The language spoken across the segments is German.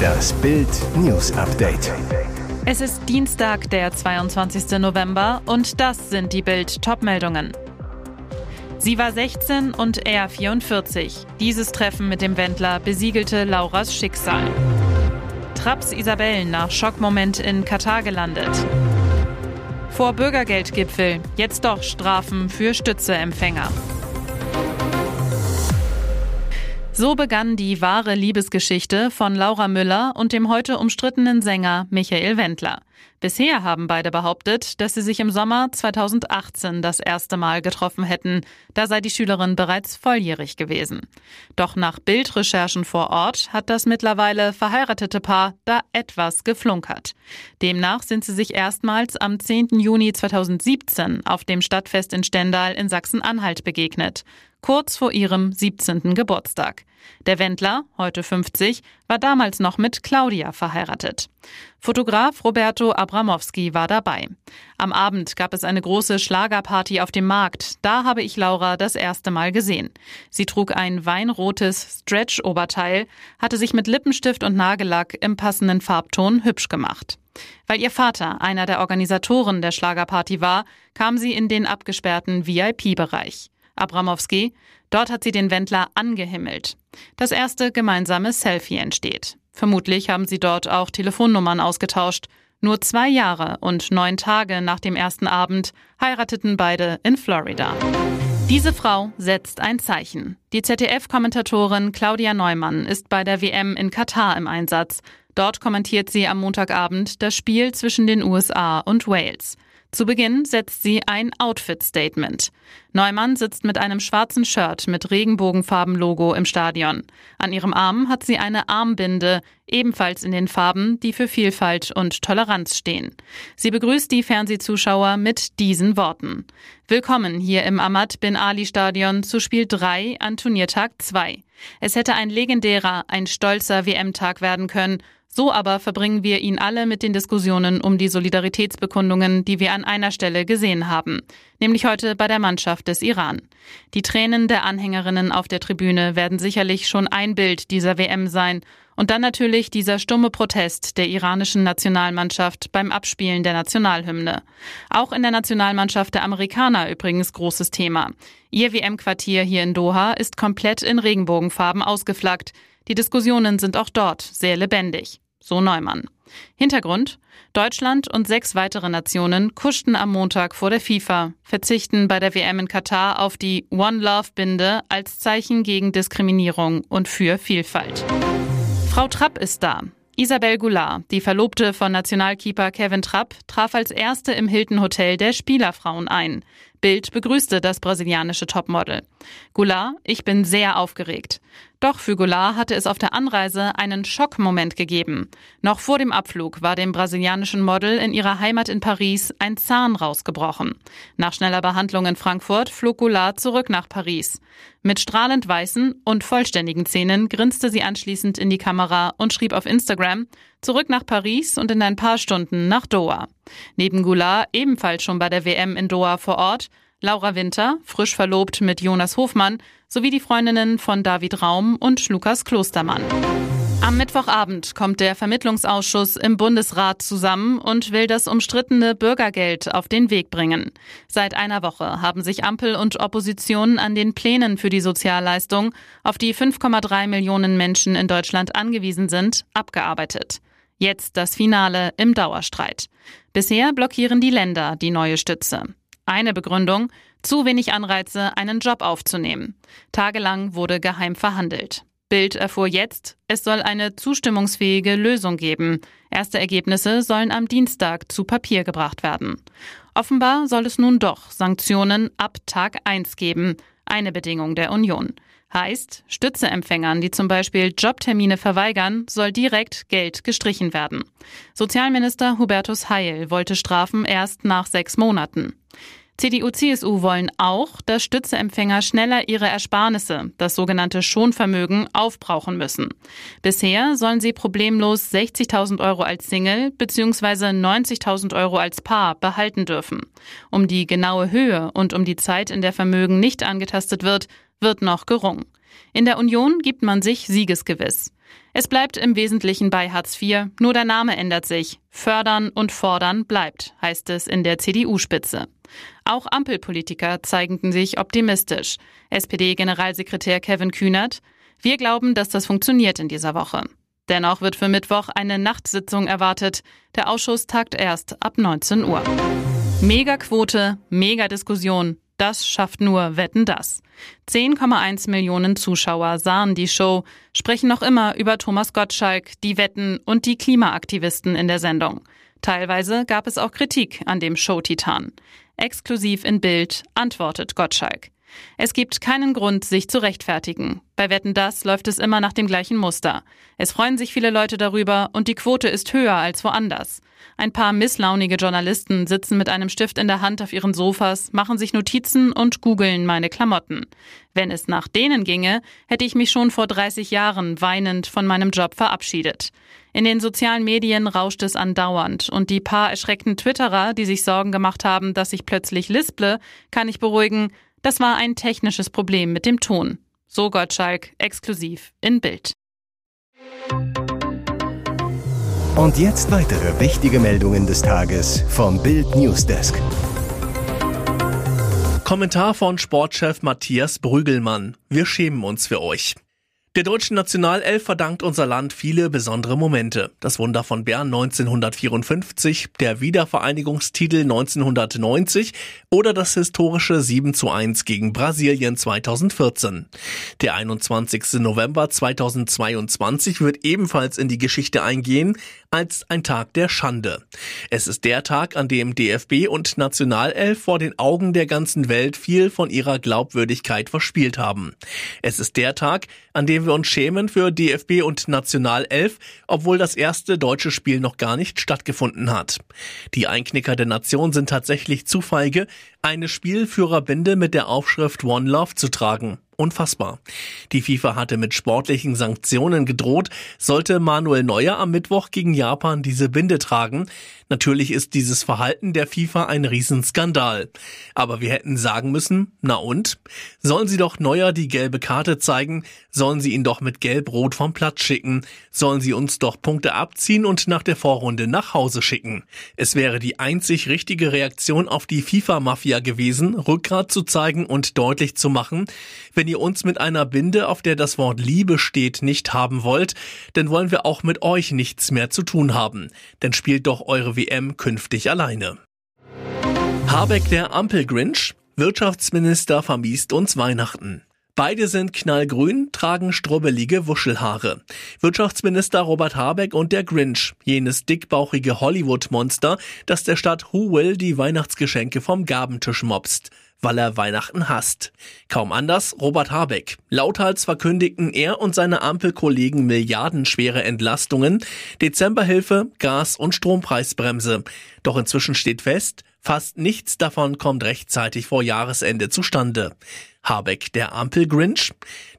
Das Bild News Update. Es ist Dienstag, der 22. November und das sind die Bild Topmeldungen. Sie war 16 und er 44. Dieses Treffen mit dem Wendler besiegelte Lauras Schicksal. Traps Isabellen nach Schockmoment in Katar gelandet. Vor Bürgergeldgipfel, jetzt doch Strafen für Stützeempfänger. So begann die wahre Liebesgeschichte von Laura Müller und dem heute umstrittenen Sänger Michael Wendler. Bisher haben beide behauptet, dass sie sich im Sommer 2018 das erste Mal getroffen hätten. Da sei die Schülerin bereits volljährig gewesen. Doch nach Bildrecherchen vor Ort hat das mittlerweile verheiratete Paar da etwas geflunkert. Demnach sind sie sich erstmals am 10. Juni 2017 auf dem Stadtfest in Stendal in Sachsen-Anhalt begegnet kurz vor ihrem 17. Geburtstag. Der Wendler, heute 50, war damals noch mit Claudia verheiratet. Fotograf Roberto Abramowski war dabei. Am Abend gab es eine große Schlagerparty auf dem Markt. Da habe ich Laura das erste Mal gesehen. Sie trug ein weinrotes Stretch-Oberteil, hatte sich mit Lippenstift und Nagellack im passenden Farbton hübsch gemacht. Weil ihr Vater einer der Organisatoren der Schlagerparty war, kam sie in den abgesperrten VIP-Bereich. Abramowski. Dort hat sie den Wendler angehimmelt. Das erste gemeinsame Selfie entsteht. Vermutlich haben sie dort auch Telefonnummern ausgetauscht. Nur zwei Jahre und neun Tage nach dem ersten Abend heirateten beide in Florida. Diese Frau setzt ein Zeichen. Die ZDF-Kommentatorin Claudia Neumann ist bei der WM in Katar im Einsatz. Dort kommentiert sie am Montagabend das Spiel zwischen den USA und Wales. Zu Beginn setzt sie ein Outfit-Statement. Neumann sitzt mit einem schwarzen Shirt mit Regenbogenfarben-Logo im Stadion. An ihrem Arm hat sie eine Armbinde, ebenfalls in den Farben, die für Vielfalt und Toleranz stehen. Sie begrüßt die Fernsehzuschauer mit diesen Worten. Willkommen hier im Ahmad Bin Ali Stadion zu Spiel 3 an Turniertag 2. Es hätte ein legendärer, ein stolzer WM-Tag werden können so aber verbringen wir ihn alle mit den Diskussionen um die Solidaritätsbekundungen, die wir an einer Stelle gesehen haben, nämlich heute bei der Mannschaft des Iran. Die Tränen der Anhängerinnen auf der Tribüne werden sicherlich schon ein Bild dieser WM sein und dann natürlich dieser stumme Protest der iranischen Nationalmannschaft beim Abspielen der Nationalhymne. Auch in der Nationalmannschaft der Amerikaner übrigens großes Thema. Ihr WM-Quartier hier in Doha ist komplett in Regenbogenfarben ausgeflaggt. Die Diskussionen sind auch dort sehr lebendig. So Neumann. Hintergrund? Deutschland und sechs weitere Nationen kuschten am Montag vor der FIFA, verzichten bei der WM in Katar auf die One Love Binde als Zeichen gegen Diskriminierung und für Vielfalt. Frau Trapp ist da. Isabel Goulart, die Verlobte von Nationalkeeper Kevin Trapp, traf als erste im Hilton Hotel der Spielerfrauen ein. Bild begrüßte das brasilianische Topmodel. Goulart, ich bin sehr aufgeregt. Doch für Goulart hatte es auf der Anreise einen Schockmoment gegeben. Noch vor dem Abflug war dem brasilianischen Model in ihrer Heimat in Paris ein Zahn rausgebrochen. Nach schneller Behandlung in Frankfurt flog Goulart zurück nach Paris. Mit strahlend weißen und vollständigen Zähnen grinste sie anschließend in die Kamera und schrieb auf Instagram, zurück nach Paris und in ein paar Stunden nach Doha. Neben Goulart ebenfalls schon bei der WM in Doha vor Ort, Laura Winter, frisch verlobt mit Jonas Hofmann, sowie die Freundinnen von David Raum und Lukas Klostermann. Am Mittwochabend kommt der Vermittlungsausschuss im Bundesrat zusammen und will das umstrittene Bürgergeld auf den Weg bringen. Seit einer Woche haben sich Ampel und Opposition an den Plänen für die Sozialleistung, auf die 5,3 Millionen Menschen in Deutschland angewiesen sind, abgearbeitet. Jetzt das Finale im Dauerstreit. Bisher blockieren die Länder die neue Stütze. Eine Begründung, zu wenig Anreize, einen Job aufzunehmen. Tagelang wurde geheim verhandelt. Bild erfuhr jetzt, es soll eine zustimmungsfähige Lösung geben. Erste Ergebnisse sollen am Dienstag zu Papier gebracht werden. Offenbar soll es nun doch Sanktionen ab Tag 1 geben, eine Bedingung der Union. Heißt, Stützeempfängern, die zum Beispiel Jobtermine verweigern, soll direkt Geld gestrichen werden. Sozialminister Hubertus Heil wollte Strafen erst nach sechs Monaten. CDU-CSU wollen auch, dass Stützeempfänger schneller ihre Ersparnisse, das sogenannte Schonvermögen, aufbrauchen müssen. Bisher sollen sie problemlos 60.000 Euro als Single bzw. 90.000 Euro als Paar behalten dürfen. Um die genaue Höhe und um die Zeit, in der Vermögen nicht angetastet wird, wird noch gerungen. In der Union gibt man sich siegesgewiss. Es bleibt im Wesentlichen bei Hartz IV, nur der Name ändert sich. Fördern und fordern bleibt, heißt es in der CDU-Spitze. Auch Ampelpolitiker zeigten sich optimistisch. SPD-Generalsekretär Kevin Kühnert. Wir glauben, dass das funktioniert in dieser Woche. Dennoch wird für Mittwoch eine Nachtsitzung erwartet. Der Ausschuss tagt erst ab 19 Uhr. Megaquote, Megadiskussion. Das schafft nur Wetten das. 10,1 Millionen Zuschauer sahen die Show, sprechen noch immer über Thomas Gottschalk, die Wetten und die Klimaaktivisten in der Sendung. Teilweise gab es auch Kritik an dem Show-Titan. Exklusiv in Bild antwortet Gottschalk. Es gibt keinen Grund, sich zu rechtfertigen. Bei Wetten das läuft es immer nach dem gleichen Muster. Es freuen sich viele Leute darüber und die Quote ist höher als woanders. Ein paar misslaunige Journalisten sitzen mit einem Stift in der Hand auf ihren Sofas, machen sich Notizen und googeln meine Klamotten. Wenn es nach denen ginge, hätte ich mich schon vor 30 Jahren weinend von meinem Job verabschiedet. In den sozialen Medien rauscht es andauernd und die paar erschreckten Twitterer, die sich Sorgen gemacht haben, dass ich plötzlich lisple, kann ich beruhigen, das war ein technisches Problem mit dem Ton. So Gottschalk, exklusiv in Bild. Und jetzt weitere wichtige Meldungen des Tages vom Bild Newsdesk. Kommentar von Sportchef Matthias Brügelmann. Wir schämen uns für euch. Der deutschen Nationalelf verdankt unser Land viele besondere Momente. Das Wunder von Bern 1954, der Wiedervereinigungstitel 1990 oder das historische 7 zu 1 gegen Brasilien 2014. Der 21. November 2022 wird ebenfalls in die Geschichte eingehen als ein Tag der Schande. Es ist der Tag, an dem DFB und Nationalelf vor den Augen der ganzen Welt viel von ihrer Glaubwürdigkeit verspielt haben. Es ist der Tag, an dem wir uns schämen für DFB und Nationalelf, obwohl das erste deutsche Spiel noch gar nicht stattgefunden hat. Die Einknicker der Nation sind tatsächlich zu feige, eine Spielführerbinde mit der Aufschrift One Love zu tragen. Unfassbar. Die FIFA hatte mit sportlichen Sanktionen gedroht, sollte Manuel Neuer am Mittwoch gegen Japan diese Binde tragen. Natürlich ist dieses Verhalten der FIFA ein Riesenskandal. Aber wir hätten sagen müssen, na und? Sollen sie doch Neuer die gelbe Karte zeigen? Sollen sie ihn doch mit Gelb-Rot vom Platz schicken? Sollen sie uns doch Punkte abziehen und nach der Vorrunde nach Hause schicken? Es wäre die einzig richtige Reaktion auf die FIFA-Mafia gewesen, Rückgrat zu zeigen und deutlich zu machen, wenn ihr uns mit einer Binde, auf der das Wort Liebe steht, nicht haben wollt, dann wollen wir auch mit euch nichts mehr zu tun haben. Denn spielt doch eure WM künftig alleine. Habeck der Ampelgrinch, Wirtschaftsminister vermiest uns Weihnachten. Beide sind knallgrün, tragen strubbelige Wuschelhaare. Wirtschaftsminister Robert Habeck und der Grinch, jenes dickbauchige Hollywood-Monster, das der Stadt Who Will die Weihnachtsgeschenke vom Gabentisch mobst weil er Weihnachten hasst. Kaum anders Robert Habeck. Lauthals verkündigten er und seine Ampelkollegen milliardenschwere Entlastungen, Dezemberhilfe, Gas- und Strompreisbremse. Doch inzwischen steht fest, fast nichts davon kommt rechtzeitig vor Jahresende zustande. Habeck der Ampelgrinch?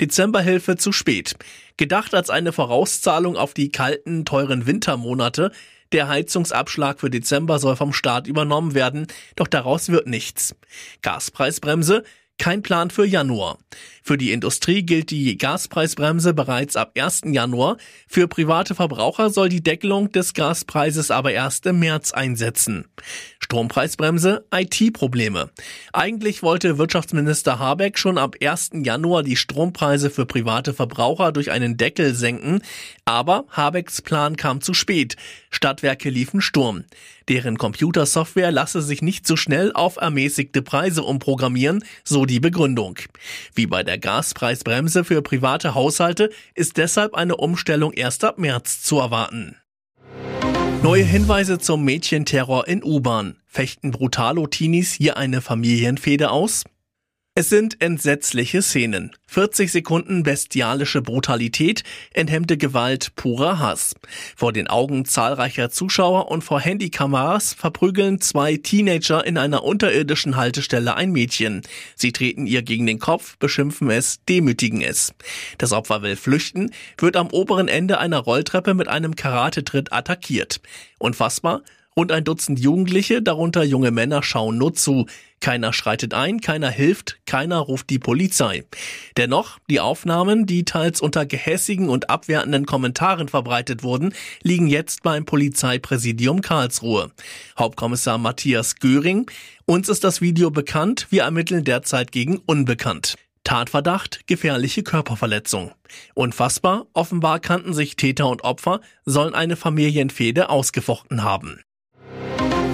Dezemberhilfe zu spät. Gedacht als eine Vorauszahlung auf die kalten, teuren Wintermonate, der Heizungsabschlag für Dezember soll vom Staat übernommen werden, doch daraus wird nichts. Gaspreisbremse, kein Plan für Januar. Für die Industrie gilt die Gaspreisbremse bereits ab 1. Januar. Für private Verbraucher soll die Deckelung des Gaspreises aber erst im März einsetzen. Strompreisbremse, IT-Probleme. Eigentlich wollte Wirtschaftsminister Habeck schon ab 1. Januar die Strompreise für private Verbraucher durch einen Deckel senken, aber Habecks Plan kam zu spät. Stadtwerke liefen Sturm. Deren Computersoftware lasse sich nicht so schnell auf ermäßigte Preise umprogrammieren, so die Begründung. Wie bei der Gaspreisbremse für private Haushalte ist deshalb eine Umstellung erst ab März zu erwarten. Neue Hinweise zum Mädchenterror in U-Bahn. Fechten Brutalo-Teenies hier eine Familienfehde aus? Es sind entsetzliche Szenen. 40 Sekunden bestialische Brutalität, enthemmte Gewalt, purer Hass. Vor den Augen zahlreicher Zuschauer und vor Handykameras verprügeln zwei Teenager in einer unterirdischen Haltestelle ein Mädchen. Sie treten ihr gegen den Kopf, beschimpfen es, demütigen es. Das Opfer will flüchten, wird am oberen Ende einer Rolltreppe mit einem Karatetritt attackiert. Unfassbar, und ein Dutzend Jugendliche, darunter junge Männer, schauen nur zu. Keiner schreitet ein, keiner hilft, keiner ruft die Polizei. Dennoch, die Aufnahmen, die teils unter gehässigen und abwertenden Kommentaren verbreitet wurden, liegen jetzt beim Polizeipräsidium Karlsruhe. Hauptkommissar Matthias Göring, uns ist das Video bekannt, wir ermitteln derzeit gegen Unbekannt. Tatverdacht, gefährliche Körperverletzung. Unfassbar, offenbar kannten sich Täter und Opfer, sollen eine Familienfehde ausgefochten haben.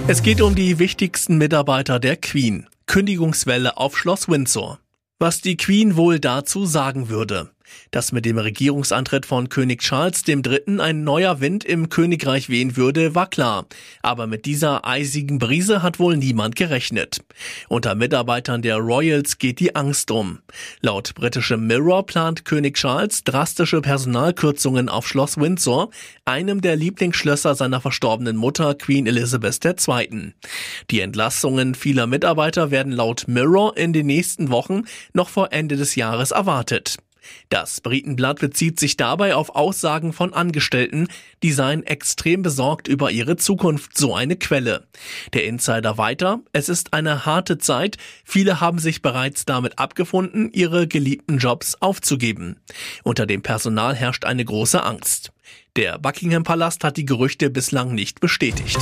Es geht um die wichtigsten Mitarbeiter der Queen. Kündigungswelle auf Schloss Windsor. Was die Queen wohl dazu sagen würde. Dass mit dem Regierungsantritt von König Charles III. ein neuer Wind im Königreich wehen würde, war klar. Aber mit dieser eisigen Brise hat wohl niemand gerechnet. Unter Mitarbeitern der Royals geht die Angst um. Laut britischem Mirror plant König Charles drastische Personalkürzungen auf Schloss Windsor, einem der Lieblingsschlösser seiner verstorbenen Mutter Queen Elizabeth II. Die Entlassungen vieler Mitarbeiter werden laut Mirror in den nächsten Wochen noch vor Ende des Jahres erwartet. Das Britenblatt bezieht sich dabei auf Aussagen von Angestellten, die seien extrem besorgt über ihre Zukunft, so eine Quelle. Der Insider weiter, es ist eine harte Zeit, viele haben sich bereits damit abgefunden, ihre geliebten Jobs aufzugeben. Unter dem Personal herrscht eine große Angst. Der Buckingham Palast hat die Gerüchte bislang nicht bestätigt.